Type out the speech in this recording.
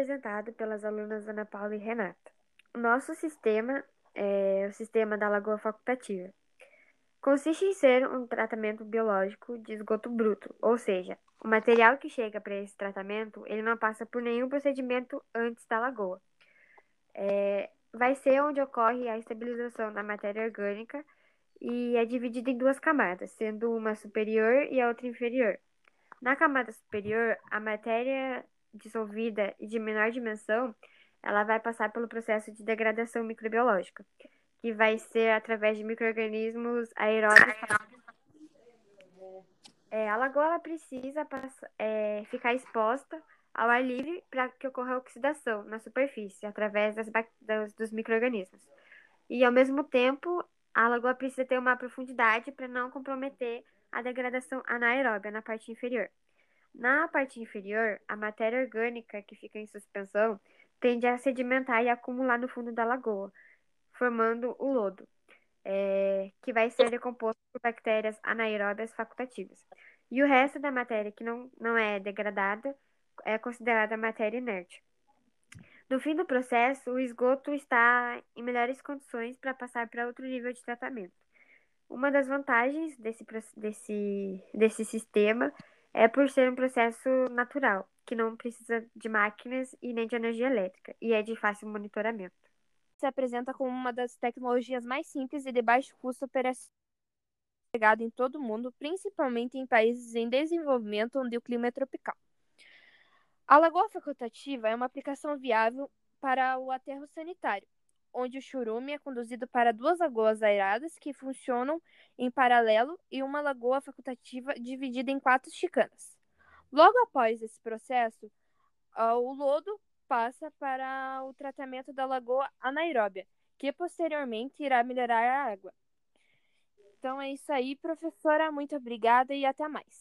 apresentado pelas alunas Ana Paula e Renata. O nosso sistema é o sistema da lagoa facultativa. Consiste em ser um tratamento biológico de esgoto bruto, ou seja, o material que chega para esse tratamento ele não passa por nenhum procedimento antes da lagoa. É, vai ser onde ocorre a estabilização da matéria orgânica e é dividido em duas camadas, sendo uma superior e a outra inferior. Na camada superior, a matéria dissolvida e de menor dimensão, ela vai passar pelo processo de degradação microbiológica, que vai ser através de microrganismos aeróbios. É, a lagoa precisa é, ficar exposta ao ar livre para que ocorra oxidação na superfície, através das, dos microrganismos. E, ao mesmo tempo, a lagoa precisa ter uma profundidade para não comprometer a degradação anaeróbia na parte inferior. Na parte inferior, a matéria orgânica que fica em suspensão tende a sedimentar e acumular no fundo da lagoa, formando o lodo, é, que vai ser decomposto por bactérias anaeróbias facultativas. E o resto da matéria que não, não é degradada é considerada matéria inerte. No fim do processo, o esgoto está em melhores condições para passar para outro nível de tratamento. Uma das vantagens desse, desse, desse sistema é por ser um processo natural, que não precisa de máquinas e nem de energia elétrica, e é de fácil monitoramento. Se apresenta como uma das tecnologias mais simples e de baixo custo operacional em todo o mundo, principalmente em países em desenvolvimento onde o clima é tropical. A lagoa facultativa é uma aplicação viável para o aterro sanitário, onde o churume é conduzido para duas lagoas aeradas que funcionam em paralelo e uma lagoa facultativa dividida em quatro chicanas. Logo após esse processo, o lodo passa para o tratamento da lagoa anaeróbia, que posteriormente irá melhorar a água. Então é isso aí, professora. Muito obrigada e até mais.